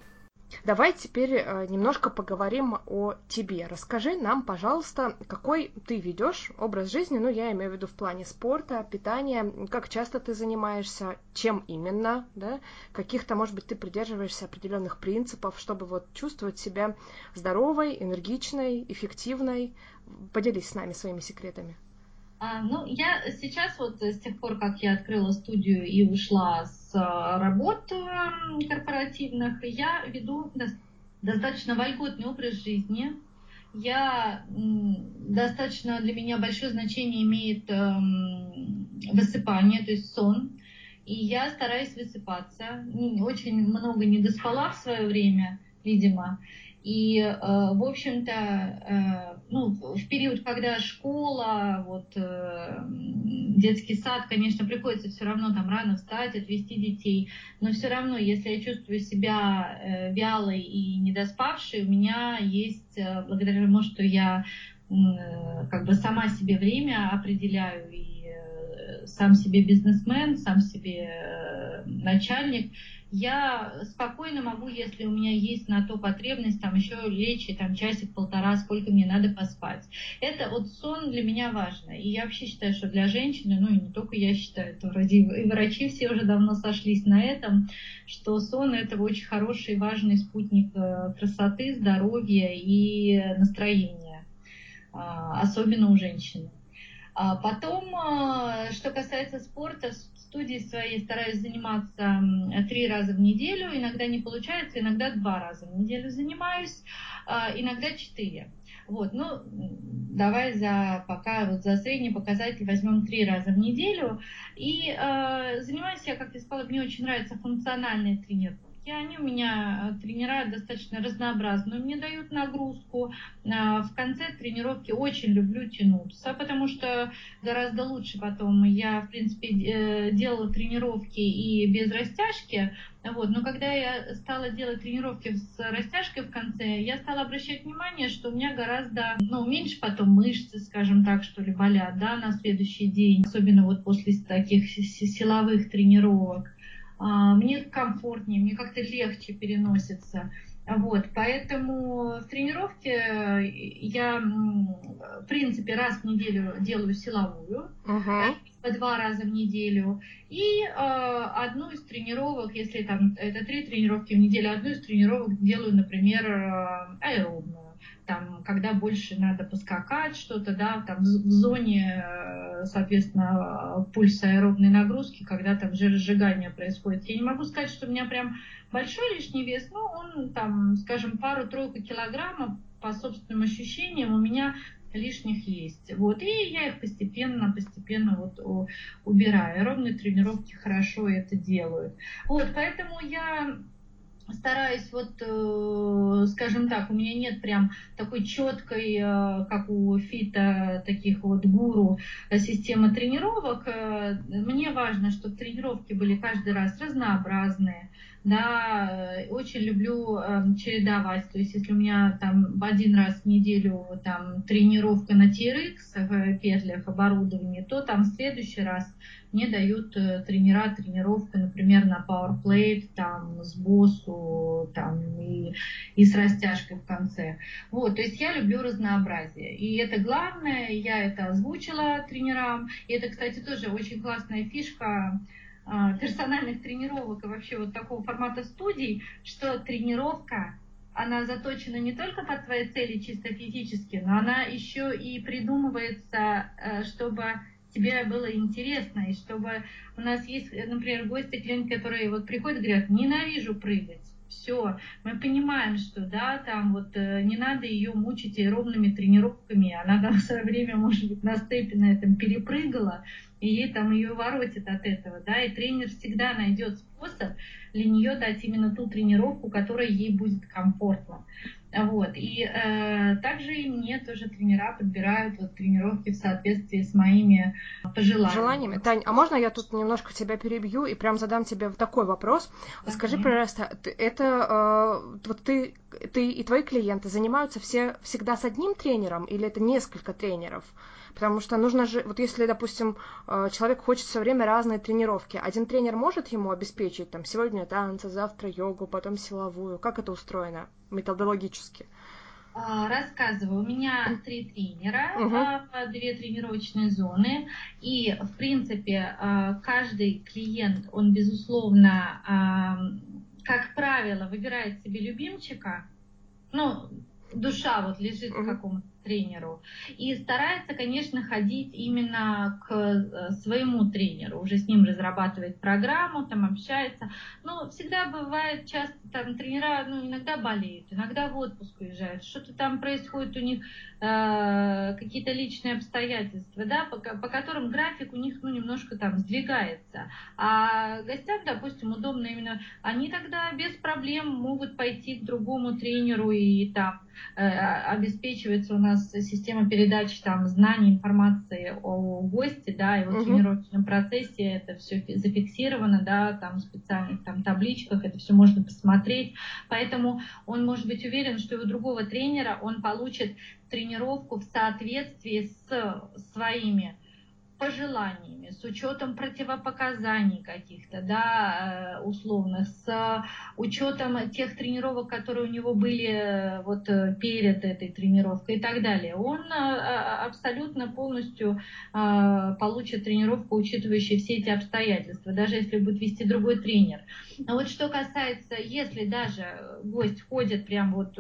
Давай теперь э, немножко поговорим о тебе. Расскажи нам, пожалуйста, какой ты ведешь образ жизни, ну, я имею в виду в плане спорта, питания, как часто ты занимаешься, чем именно, да, каких-то, может быть, ты придерживаешься определенных принципов, чтобы вот чувствовать себя здоровой, энергичной, эффективной. Поделись с нами своими секретами. А, ну, я сейчас вот с тех пор, как я открыла студию и ушла с а, работ корпоративных, я веду достаточно вольготный образ жизни. Я достаточно для меня большое значение имеет эм, высыпание, то есть сон. И я стараюсь высыпаться. Очень много не доспала в свое время, видимо. И, э, в общем-то, э, ну, в период, когда школа, вот, э, детский сад, конечно, приходится все равно там рано встать, отвезти детей, но все равно, если я чувствую себя вялой и недоспавшей, у меня есть, благодаря тому, что я как бы сама себе время определяю и сам себе бизнесмен, сам себе начальник, я спокойно могу, если у меня есть на то потребность, там еще лечь и там часик-полтора, сколько мне надо поспать. Это вот сон для меня важно. И я вообще считаю, что для женщины, ну и не только я считаю, это вроде и врачи все уже давно сошлись на этом, что сон это очень хороший, важный спутник э, красоты, здоровья и настроения, а, особенно у женщины. А потом, а, что касается спорта, студии своей стараюсь заниматься три раза в неделю, иногда не получается, иногда два раза в неделю занимаюсь, а, иногда четыре. Вот, ну, давай за пока вот за средний показатель возьмем три раза в неделю. И э, занимаюсь я, как я сказала, мне очень нравятся функциональные тренировки тренировки. Они у меня э, тренера достаточно разнообразные, мне дают нагрузку. А, в конце тренировки очень люблю тянуться, потому что гораздо лучше потом. Я, в принципе, э, делала тренировки и без растяжки, вот. Но когда я стала делать тренировки с растяжкой в конце, я стала обращать внимание, что у меня гораздо ну, меньше потом мышцы, скажем так, что ли, болят да, на следующий день, особенно вот после таких силовых тренировок. А, мне комфортнее, мне как-то легче переносится. Вот, поэтому в тренировке я, в принципе, раз в неделю делаю силовую, uh-huh. по два раза в неделю, и э, одну из тренировок, если там это три тренировки в неделю, одну из тренировок делаю, например, э, аэробную там, когда больше надо поскакать что-то, да, там в зоне, э, соответственно, пульса аэробной нагрузки, когда там жиросжигание происходит. Я не могу сказать, что у меня прям большой лишний вес, но он там, скажем, пару-тройку килограммов по собственным ощущениям у меня лишних есть. Вот, и я их постепенно, постепенно вот убираю. Аэробные тренировки хорошо это делают. Вот, поэтому я стараюсь вот, э, скажем так, у меня нет прям такой четкой, э, как у фита, таких вот гуру э, системы тренировок. Мне важно, чтобы тренировки были каждый раз разнообразные, да, очень люблю э, чередовать, то есть если у меня там один раз в неделю там тренировка на TRX в петлях оборудования, то там в следующий раз мне дают э, тренера тренировку, например, на PowerPlate, там, с боссу, там, и, и с растяжкой в конце. Вот, то есть я люблю разнообразие. И это главное, я это озвучила тренерам. И это, кстати, тоже очень классная фишка персональных тренировок и вообще вот такого формата студий, что тренировка она заточена не только под твои цели чисто физически, но она еще и придумывается, э, чтобы тебе было интересно, и чтобы у нас есть, например, гости, клиенты, которые вот приходят и говорят, ненавижу прыгать. Все, мы понимаем, что да, там вот э, не надо ее мучить аэробными тренировками, она там в свое время, может быть, на степе на этом перепрыгала, и ей там ее воротит от этого, да, и тренер всегда найдет способ для нее дать именно ту тренировку, которая ей будет комфортна. Вот. И э, также и мне тоже тренера подбирают вот, тренировки в соответствии с моими пожеланиями. Желаниями. Тань, а можно я тут немножко тебя перебью и прям задам тебе такой вопрос? Да, Скажи, пожалуйста, это э, вот ты, ты и твои клиенты занимаются все всегда с одним тренером или это несколько тренеров? Потому что нужно же, вот если, допустим, э, человек хочет все время разные тренировки, один тренер может ему обеспечить, там, сегодня танцы, завтра йогу, потом силовую. Как это устроено методологически? А, рассказываю. У меня три тренера, угу. две тренировочные зоны. И, в принципе, а, каждый клиент, он, безусловно, как правило, выбирает себе любимчика. Ну, душа вот лежит угу. какому-то тренеру. И старается, конечно, ходить именно к э, своему тренеру, уже с ним разрабатывает программу, там общается. Но всегда бывает часто там тренера, ну, иногда болеют, иногда в отпуск уезжают, что-то там происходит у них, э, какие-то личные обстоятельства, да, по, по которым график у них, ну, немножко там сдвигается. А гостям, допустим, удобно именно, они тогда без проблем могут пойти к другому тренеру и там э, обеспечивается у нас нас система передачи там знаний, информации о госте, да, и вот в тренировочном процессе это все зафиксировано, да, там в специальных там табличках, это все можно посмотреть, поэтому он может быть уверен, что у другого тренера он получит тренировку в соответствии с своими пожеланиями, с учетом противопоказаний каких-то, да, э, условных, с учетом тех тренировок, которые у него были э, вот э, перед этой тренировкой и так далее. Он абсолютно полностью получит тренировку, учитывающую все эти обстоятельства, даже если будет вести другой тренер. Но вот что касается, если даже гость ходит прям вот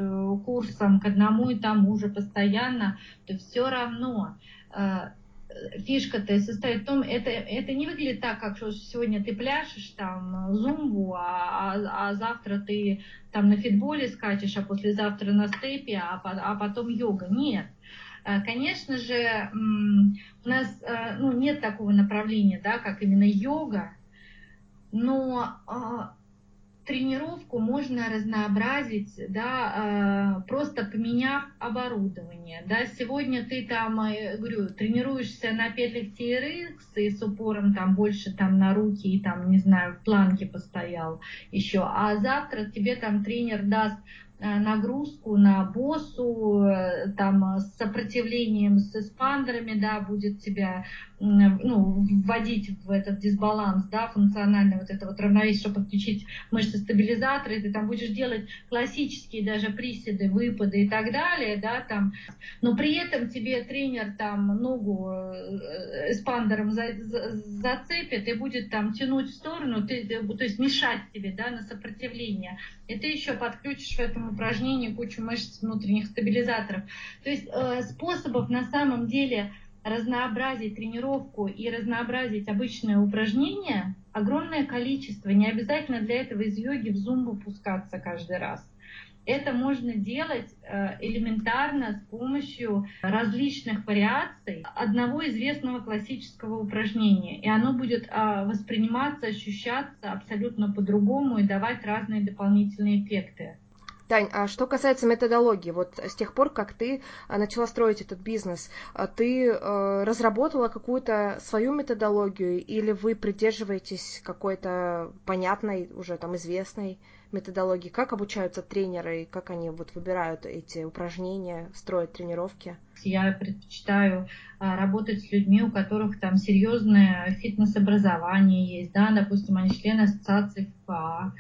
курсом к одному и тому же постоянно, то все равно фишка-то состоит в том, это, это не выглядит так, как что сегодня ты пляшешь там зумбу, а, а, а завтра ты там на фитболе скачешь, а послезавтра на степе, а, а потом йога. Нет. Э, конечно же, у нас э, ну, нет такого направления, да, как именно йога, но а, тренировку можно разнообразить, да, э, просто поменяв оборудование. Да, сегодня ты там, э, говорю, тренируешься на петлях TRX и с упором там больше там на руки и там, не знаю, в планке постоял еще, а завтра тебе там тренер даст Э, нагрузку на боссу, там с сопротивлением, с эспандерами, да, будет тебя ну, вводить в этот дисбаланс, да, функциональный вот это вот равновесие, чтобы подключить мышцы стабилизаторы, ты там будешь делать классические даже приседы, выпады и так далее, да, там, но при этом тебе тренер там ногу э, эспандером за, за, зацепит и будет там тянуть в сторону, ты, то есть мешать тебе, да, на сопротивление, и ты еще подключишь в этом упражнении кучу мышц внутренних стабилизаторов. То есть э, способов на самом деле разнообразить тренировку и разнообразить обычное упражнение огромное количество. Не обязательно для этого из йоги в зумбу пускаться каждый раз. Это можно делать э, элементарно с помощью различных вариаций одного известного классического упражнения. И оно будет а, восприниматься, ощущаться абсолютно по-другому и давать разные дополнительные эффекты. Тань, а что касается методологии, вот с тех пор, как ты а, начала строить этот бизнес, а, ты э, разработала какую-то свою методологию или вы придерживаетесь какой-то понятной, уже там известной методологии? Как обучаются тренеры, как они вот выбирают эти упражнения, строят тренировки? Я предпочитаю работать с людьми, у которых там серьезное фитнес-образование есть, да, допустим, они члены ассоциации ФКА,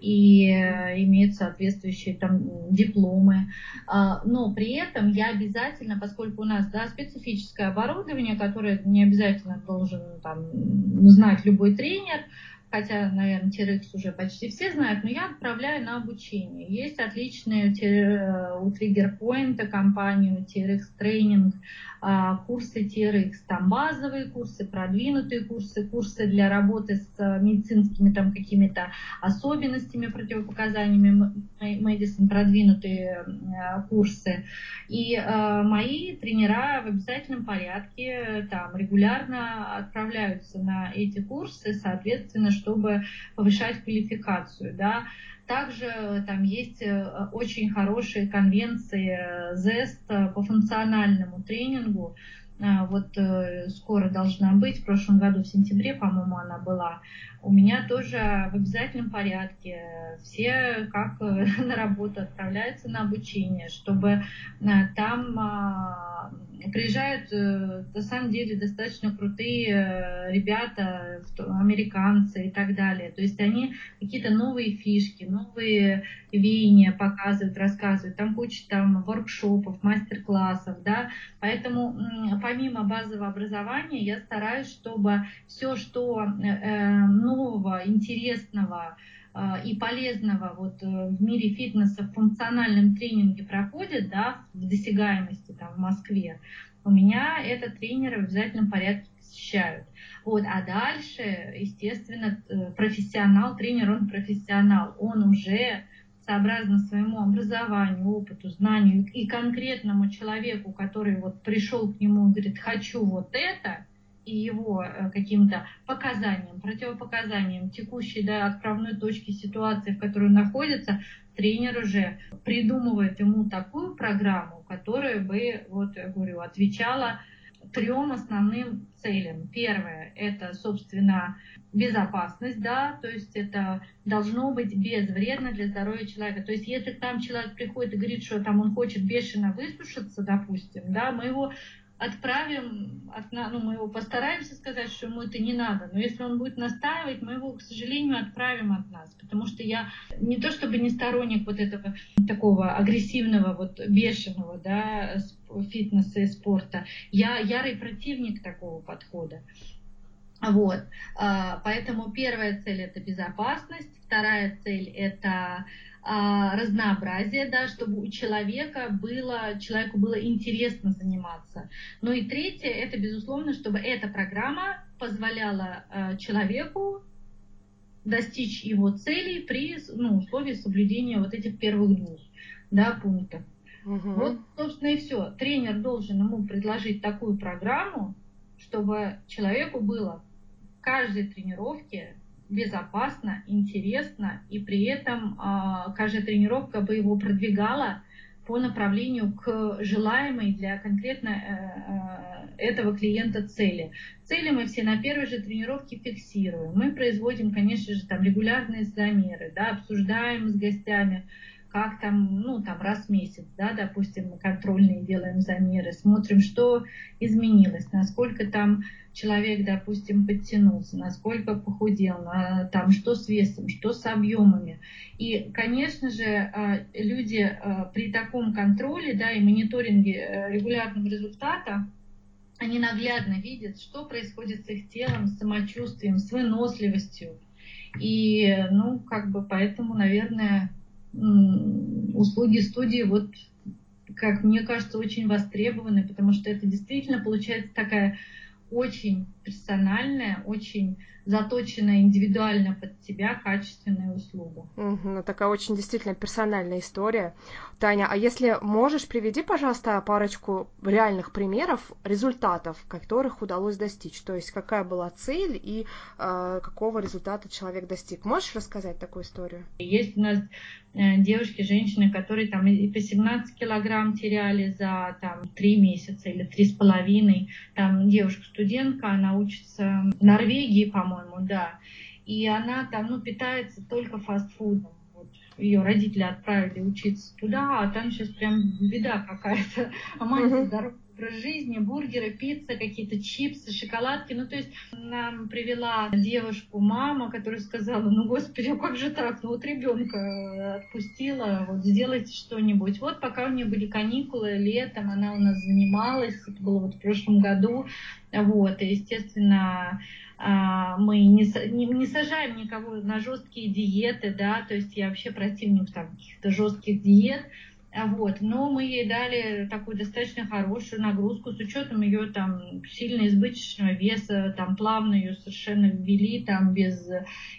и э, имеют соответствующие там дипломы. А, но при этом я обязательно, поскольку у нас да, специфическое оборудование, которое не обязательно должен там, знать любой тренер, хотя, наверное, TRX уже почти все знают, но я отправляю на обучение. Есть отличные у Triggerpoint компанию TRX а, курсы TRX, там базовые курсы, продвинутые курсы, курсы для работы с медицинскими там какими-то особенностями, противопоказаниями медицин, продвинутые а, курсы. И э, мои тренера в обязательном порядке там регулярно отправляются на эти курсы, соответственно, чтобы повышать квалификацию, да. Также там есть э, очень хорошие конвенции э, по функциональному тренингу. Э, вот скоро должна быть, в прошлом году в сентябре, по-моему, она была у меня тоже в обязательном порядке. Все как на работу отправляются на обучение, чтобы э, там а, приезжают э, на самом деле достаточно крутые э, ребята, американцы и так далее. То есть они какие-то новые фишки, новые веяния показывают, рассказывают. Там куча там воркшопов, мастер-классов, да. Поэтому помимо базового образования я стараюсь, чтобы все, что нового, интересного э, и полезного вот э, в мире фитнеса в функциональном тренинге проходит, да, в досягаемости там в Москве, у меня это тренеры в обязательном порядке посещают. Вот, а дальше, естественно, э, профессионал, тренер, он профессионал, он уже сообразно своему образованию, опыту, знанию и конкретному человеку, который вот пришел к нему и говорит, хочу вот это, и его э, каким-то показаниям, противопоказаниям текущей да, отправной точки ситуации, в которой он находится, тренер уже придумывает ему такую программу, которая бы, вот я говорю, отвечала трем основным целям. Первое – это, собственно, безопасность, да, то есть это должно быть безвредно для здоровья человека. То есть если к нам человек приходит и говорит, что там он хочет бешено высушиться, допустим, да, мы его отправим, от, ну, мы его постараемся сказать, что ему это не надо, но если он будет настаивать, мы его, к сожалению, отправим от нас, потому что я не то чтобы не сторонник вот этого такого агрессивного, вот бешеного, да, фитнеса и спорта, я ярый противник такого подхода. Вот, а, поэтому первая цель это безопасность, вторая цель это разнообразие, да, чтобы у человека было, человеку было интересно заниматься. Ну и третье, это безусловно, чтобы эта программа позволяла а, человеку достичь его целей при ну, условии соблюдения вот этих первых двух да, пунктов. Угу. Вот, собственно, и все. Тренер должен ему предложить такую программу, чтобы человеку было в каждой тренировке безопасно, интересно, и при этом э, каждая тренировка бы его продвигала по направлению к желаемой для конкретно э, э, этого клиента цели. Цели мы все на первой же тренировке фиксируем. Мы производим, конечно же, там регулярные замеры, да, обсуждаем с гостями, как там, ну, там раз в месяц, да, допустим, мы контрольные делаем замеры, смотрим, что изменилось, насколько там человек, допустим, подтянулся, насколько похудел, на, там, что с весом, что с объемами. И, конечно же, а, люди а, при таком контроле, да, и мониторинге э, регулярного результата, они наглядно видят, что происходит с их телом, с самочувствием, с выносливостью. И, ну, как бы поэтому, наверное, услуги студии вот как мне кажется, очень востребованы, потому что это действительно получается такая очень персональная, очень заточенная индивидуально под тебя качественная услуга. Угу, такая очень действительно персональная история. Таня, а если можешь, приведи, пожалуйста, парочку реальных примеров результатов, которых удалось достичь. То есть какая была цель и э, какого результата человек достиг. Можешь рассказать такую историю? Есть у нас э, девушки, женщины, которые там и по 17 килограмм теряли за там три месяца или три с половиной. Там девушка-студентка, она учится в Норвегии, по-моему, да. И она там, ну, питается только фастфудом. Ее родители отправили учиться туда, а там сейчас прям беда какая-то, а мать здоровая образ жизни, бургеры, пицца, какие-то чипсы, шоколадки. Ну, то есть нам привела девушку мама, которая сказала, ну, господи, а как же так? Ну, вот ребенка отпустила, вот сделайте что-нибудь. Вот пока у нее были каникулы, летом она у нас занималась, это было вот в прошлом году, вот, и, естественно, а, мы не, не, не сажаем никого на жесткие диеты, да, то есть я вообще противник там каких-то жестких диет, вот, но мы ей дали такую достаточно хорошую нагрузку с учетом ее там сильно избыточного веса, там плавно ее совершенно ввели, там без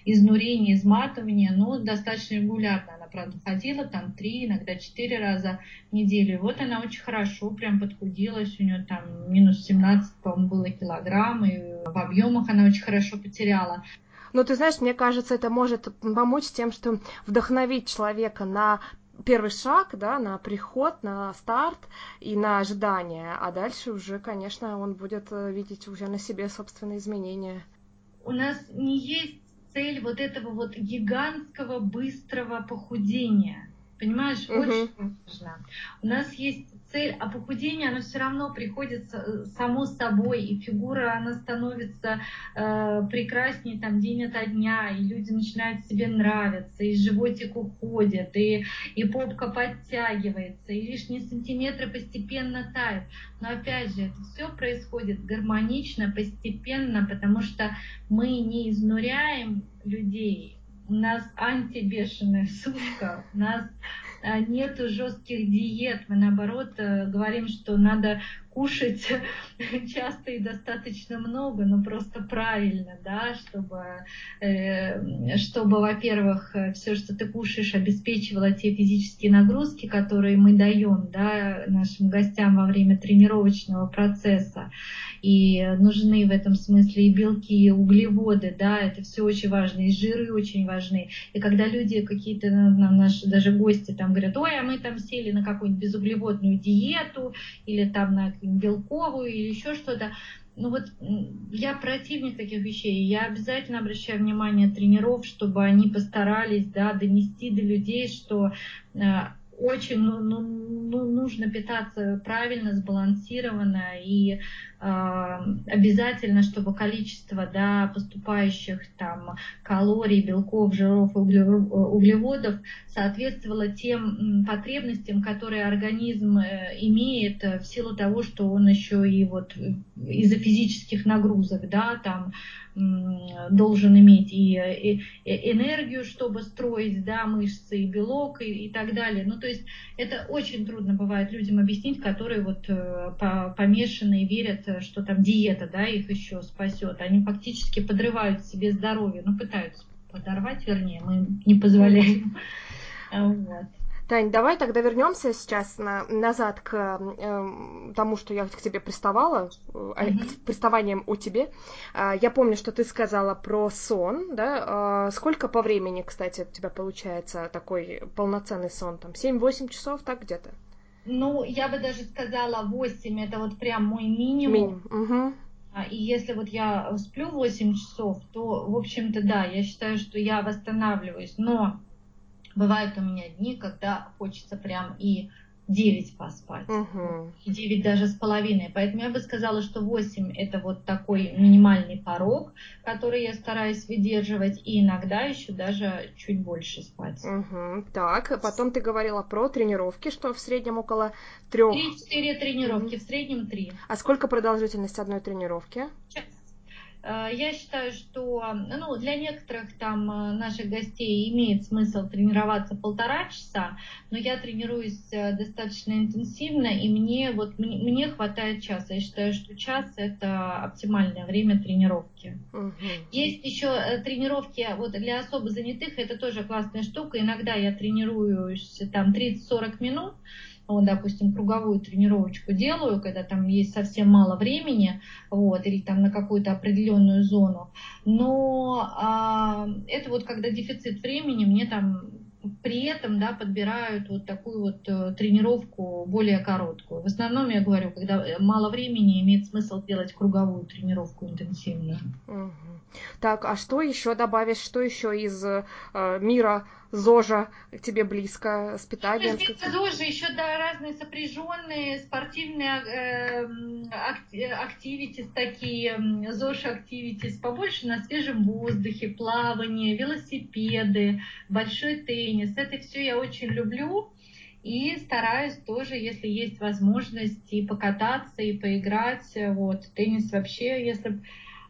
изнурения, изматывания, но достаточно регулярно она, правда, ходила там три, иногда четыре раза в неделю. Вот она очень хорошо прям подхудилась, у нее там минус 17, по-моему, было килограмм, и в объемах она очень хорошо потеряла. Но ты знаешь, мне кажется, это может помочь тем, что вдохновить человека на первый шаг, да, на приход, на старт и на ожидание, а дальше уже, конечно, он будет э, видеть уже на себе собственные изменения. У нас не есть цель вот этого вот гигантского быстрого похудения. Понимаешь, угу. очень важно. У нас есть цель, а похудение, оно все равно приходит э, само собой, и фигура, она становится э, прекраснее там день ото дня, и люди начинают себе нравиться, и животик уходит, и, и попка подтягивается, и лишние сантиметры постепенно тают. Но опять же, это все происходит гармонично, постепенно, потому что мы не изнуряем людей, у нас антибешеная сушка, у нас а, нету жестких диет. Мы наоборот э, говорим, что надо кушать часто и достаточно много, но просто правильно, да, чтобы, э, чтобы во-первых, все, что ты кушаешь, обеспечивало те физические нагрузки, которые мы даем, да, нашим гостям во время тренировочного процесса. И нужны в этом смысле и белки, и углеводы, да, это все очень важно, и жиры очень важны. И когда люди какие-то, нам наши даже гости там говорят, ой, а мы там сели на какую-нибудь безуглеводную диету, или там на белковую или еще что-то. Ну вот я противник таких вещей. Я обязательно обращаю внимание тренеров, чтобы они постарались да, донести до людей, что э, очень ну, ну, ну, нужно питаться правильно, сбалансированно и э, обязательно, чтобы количество да, поступающих там калорий, белков, жиров углеводов соответствовало тем потребностям, которые организм э, имеет в силу того, что он еще и вот из-за физических нагрузок, да, там должен иметь и, энергию, чтобы строить да, мышцы, и белок, и, и так далее. Ну, то есть это очень трудно бывает людям объяснить, которые вот э, по, помешаны и верят, что там диета да, их еще спасет. Они фактически подрывают себе здоровье, ну, пытаются подорвать, вернее, мы не позволяем. Вот. Тань, давай тогда вернемся сейчас на, назад к э, тому, что я к тебе приставала, mm-hmm. к приставаниям о тебе. Э, я помню, что ты сказала про сон, да? Э, сколько по времени, кстати, у тебя получается такой полноценный сон? Там 7-8 часов, так где-то? Ну, я бы даже сказала 8, это вот прям мой минимум. Минимум, угу. И если вот я сплю 8 часов, то, в общем-то, да, я считаю, что я восстанавливаюсь. Но Бывают у меня дни, когда хочется прям и 9 поспать, угу. и 9 даже с половиной. Поэтому я бы сказала, что 8 это вот такой минимальный порог, который я стараюсь выдерживать, и иногда еще даже чуть больше спать. Угу. Так, потом ты говорила про тренировки, что в среднем около трех. 3-4 тренировки, угу. в среднем 3. А сколько продолжительность одной тренировки? Час. Э, я считаю, что ну, для некоторых там э, наших гостей имеет смысл тренироваться полтора часа, но я тренируюсь э, достаточно интенсивно, и мне, вот, мне, мне хватает часа. Я считаю, что час это оптимальное время тренировки. Угу. Есть еще тренировки вот, для особо занятых, это тоже классная штука. Иногда я тренируюсь там 30-40 минут, вот, допустим, круговую тренировочку делаю, когда там есть совсем мало времени, вот, или там на какую-то определенную зону. Но а, это вот когда дефицит времени, мне там при этом да, подбирают вот такую вот э, тренировку более короткую. В основном, я говорю, когда мало времени, имеет смысл делать круговую тренировку интенсивную. Так, а что еще добавишь, что еще из э, мира ЗОЖа тебе близко с питанием? Ну, ЗОЖа еще да, разные сопряженные спортивные э, активитис такие, ЗОЖ активитис побольше на свежем воздухе, плавание, велосипеды, большой теннис. Это все я очень люблю. И стараюсь тоже, если есть возможность, и покататься, и поиграть. Вот. Теннис вообще, если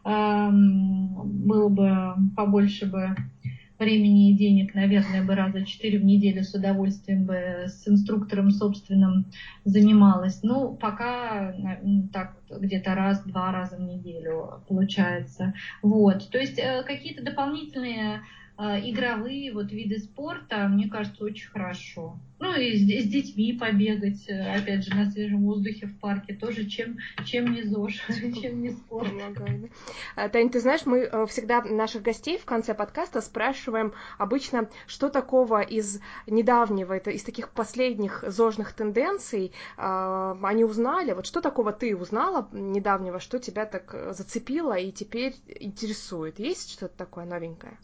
э, было бы побольше бы времени и денег, наверное, бы раза четыре в неделю с удовольствием бы с инструктором собственным занималась. Ну, пока так где-то раз-два раза в неделю получается. Вот. То есть э, какие-то дополнительные игровые вот виды спорта, мне кажется, очень хорошо. Ну и с, с детьми побегать, э, опять же, на свежем воздухе в парке, тоже чем, чем не ЗОЖ, чем не спорт. А, Тань, ты знаешь, мы э, всегда наших гостей в конце подкаста спрашиваем обычно, что такого из недавнего, это из таких последних ЗОЖных тенденций а, они узнали, вот что такого ты узнала недавнего, что тебя так э, зацепило и теперь интересует? Есть что-то такое новенькое?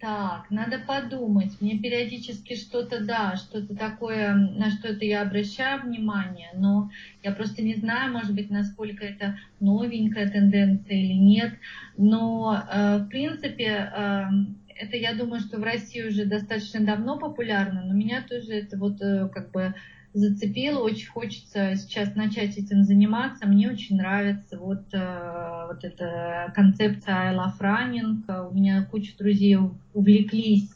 Так, надо подумать. Мне периодически что-то, да, что-то такое, на что-то я обращаю внимание, но я просто не знаю, может быть, насколько это новенькая тенденция или нет. Но, э, в принципе, э, это, я думаю, что в России уже достаточно давно популярно, но меня тоже это вот э, как бы зацепило, очень хочется сейчас начать этим заниматься. Мне очень нравится вот, э, вот эта концепция I love running. У меня куча друзей увлеклись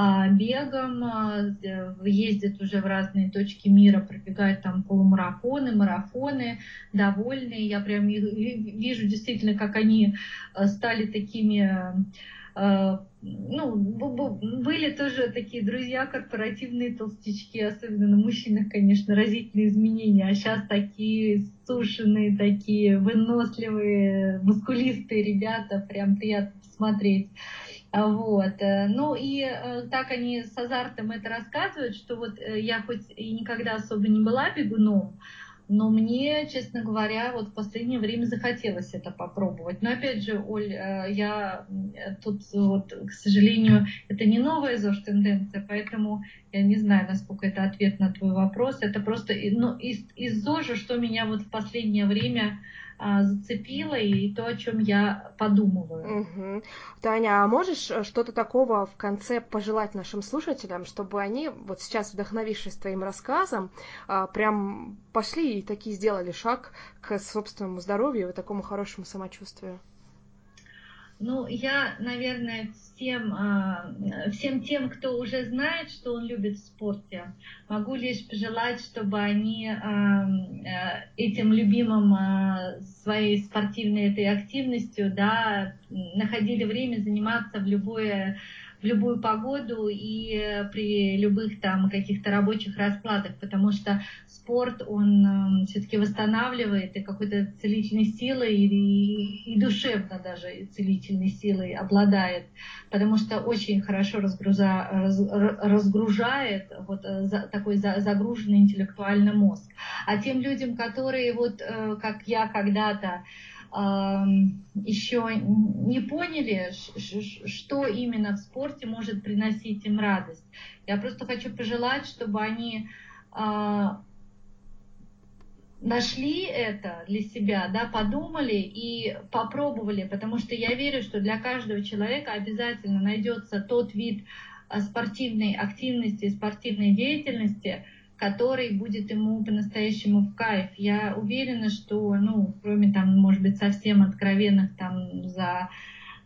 а, бегом, а, ездят уже в разные точки мира, пробегают там полумарафоны, марафоны, довольные. Я прям вижу действительно, как они э, стали такими э, ну, были тоже такие друзья, корпоративные толстячки, особенно на мужчинах, конечно, разительные изменения, а сейчас такие сушеные, такие выносливые, мускулистые ребята, прям приятно посмотреть. Вот. Ну и э, так они с азартом это рассказывают, что вот э, я хоть и никогда особо не была бегуном, но мне, честно говоря, вот в последнее время захотелось это попробовать. Но опять же, Оль, э, я э, тут вот, к сожалению, это не новая ЗОЖ-тенденция, поэтому я не знаю, насколько это ответ на твой вопрос. Это просто ну, из, из ЗОЖа, что меня вот в последнее время зацепило и то, о чем я подумываю. Угу. Таня, а можешь э, что-то такого в конце пожелать нашим слушателям, чтобы они вот сейчас, вдохновившись твоим рассказом, а, прям пошли и такие сделали шаг к собственному здоровью и такому хорошему самочувствию? Ну, я, наверное, всем, а, всем тем, кто уже знает, что он любит в спорте, могу лишь пожелать, чтобы они а, а, этим любимым своей спортивной этой активностью, да, находили время заниматься в любое в любую погоду и при любых там каких-то рабочих раскладах, потому что спорт, он э, все-таки восстанавливает и какой-то целительной силой и, и душевно даже целительной силой обладает, потому что очень хорошо разгруза, раз, разгружает вот э, за, такой за, загруженный интеллектуальный мозг. А тем людям, которые вот э, как я когда-то еще не поняли, что именно в спорте может приносить им радость. Я просто хочу пожелать, чтобы они а, нашли это для себя, да, подумали и попробовали, потому что я верю, что для каждого человека обязательно найдется тот вид а, спортивной активности, спортивной деятельности, который будет ему по-настоящему в кайф. Я уверена, что, ну, кроме там, может быть, совсем откровенных там за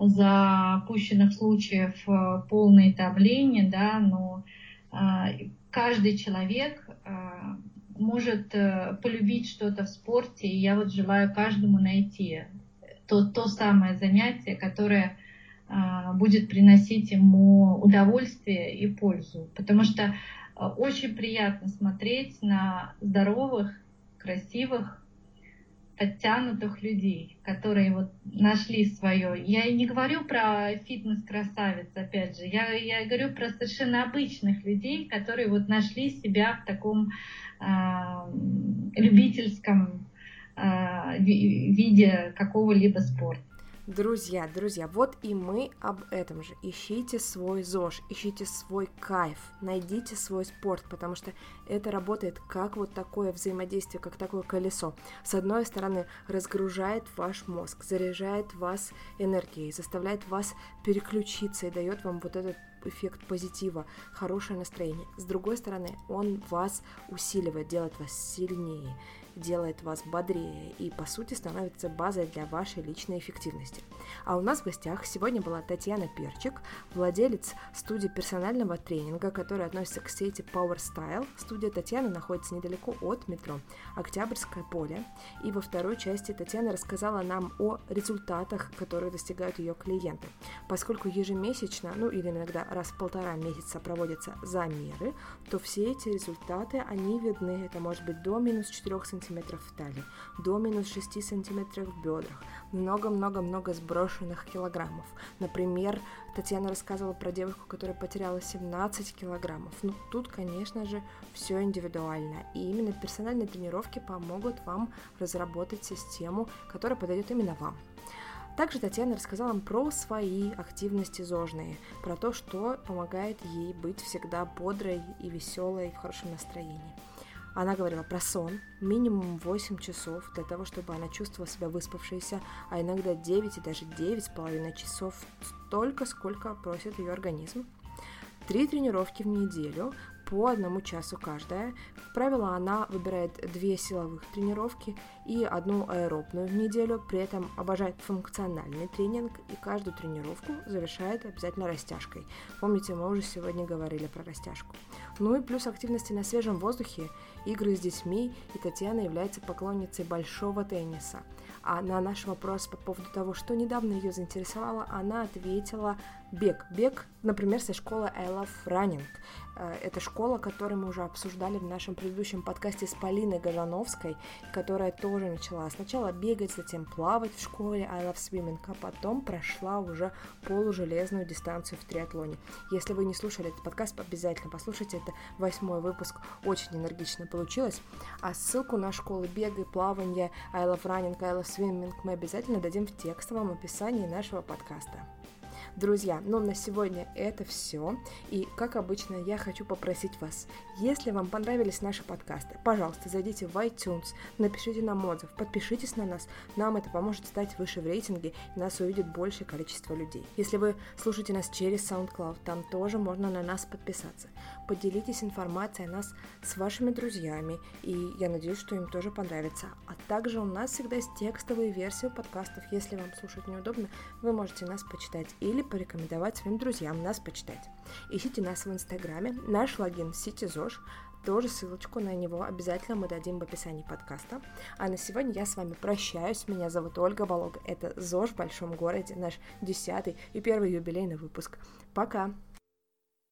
запущенных случаев э, полное давление, да, но э, каждый человек э, может полюбить что-то в спорте, и я вот желаю каждому найти то, то самое занятие, которое будет приносить ему удовольствие и пользу. Потому что очень приятно смотреть на здоровых, красивых, подтянутых людей, которые вот нашли свое. Я не говорю про фитнес-красавиц, опять же, я, я говорю про совершенно обычных людей, которые вот нашли себя в таком любительском виде какого-либо спорта. Друзья, друзья, вот и мы об этом же. Ищите свой ЗОЖ, ищите свой кайф, найдите свой спорт, потому что это работает как вот такое взаимодействие, как такое колесо. С одной стороны, разгружает ваш мозг, заряжает вас энергией, заставляет вас переключиться и дает вам вот этот эффект позитива, хорошее настроение. С другой стороны, он вас усиливает, делает вас сильнее делает вас бодрее и, по сути, становится базой для вашей личной эффективности. А у нас в гостях сегодня была Татьяна Перчик, владелец студии персонального тренинга, которая относится к сети Power Style. Студия Татьяны находится недалеко от метро Октябрьское поле. И во второй части Татьяна рассказала нам о результатах, которые достигают ее клиенты. Поскольку ежемесячно, ну или иногда раз в полтора месяца проводятся замеры, то все эти результаты, они видны. Это может быть до минус 4 см сантиметров в талии, до минус 6 сантиметров в бедрах, много-много-много сброшенных килограммов. Например, Татьяна рассказывала про девушку, которая потеряла 17 килограммов. Ну, тут, конечно же, все индивидуально. И именно персональные тренировки помогут вам разработать систему, которая подойдет именно вам. Также Татьяна рассказала про свои активности зожные, про то, что помогает ей быть всегда бодрой и веселой, в хорошем настроении. Она говорила про сон, минимум 8 часов для того, чтобы она чувствовала себя выспавшейся, а иногда 9 и даже 9,5 часов, столько, сколько просит ее организм. Три тренировки в неделю по одному часу каждая. Как правило, она выбирает две силовых тренировки и одну аэробную в неделю, при этом обожает функциональный тренинг и каждую тренировку завершает обязательно растяжкой. Помните, мы уже сегодня говорили про растяжку. Ну и плюс активности на свежем воздухе, игры с детьми, и Татьяна является поклонницей большого тенниса. А на наш вопрос по поводу того, что недавно ее заинтересовало, она ответила бег. Бег, например, со школы I Love Running. Э, это школа, которую мы уже обсуждали в нашем предыдущем подкасте с Полиной Гажановской, которая тоже начала сначала бегать, затем плавать в школе I Love Swimming, а потом прошла уже полужелезную дистанцию в триатлоне. Если вы не слушали этот подкаст, обязательно послушайте. Это восьмой выпуск, очень энергично получилось. А ссылку на школу бега и плавания I Love Running, I Love Swimming мы обязательно дадим в текстовом описании нашего подкаста. Друзья, ну на сегодня это все. И, как обычно, я хочу попросить вас, если вам понравились наши подкасты, пожалуйста, зайдите в iTunes, напишите нам отзыв, подпишитесь на нас. Нам это поможет стать выше в рейтинге, и нас увидит большее количество людей. Если вы слушаете нас через SoundCloud, там тоже можно на нас подписаться. Поделитесь информацией о нас с вашими друзьями, и я надеюсь, что им тоже понравится. А также у нас всегда есть текстовые версии подкастов. Если вам слушать неудобно, вы можете нас почитать или порекомендовать своим друзьям нас почитать. Ищите нас в Инстаграме, наш логин CityZosh, тоже ссылочку на него обязательно мы дадим в описании подкаста. А на сегодня я с вами прощаюсь. Меня зовут Ольга Болога. Это ЗОЖ в большом городе, наш десятый и первый юбилейный выпуск. Пока!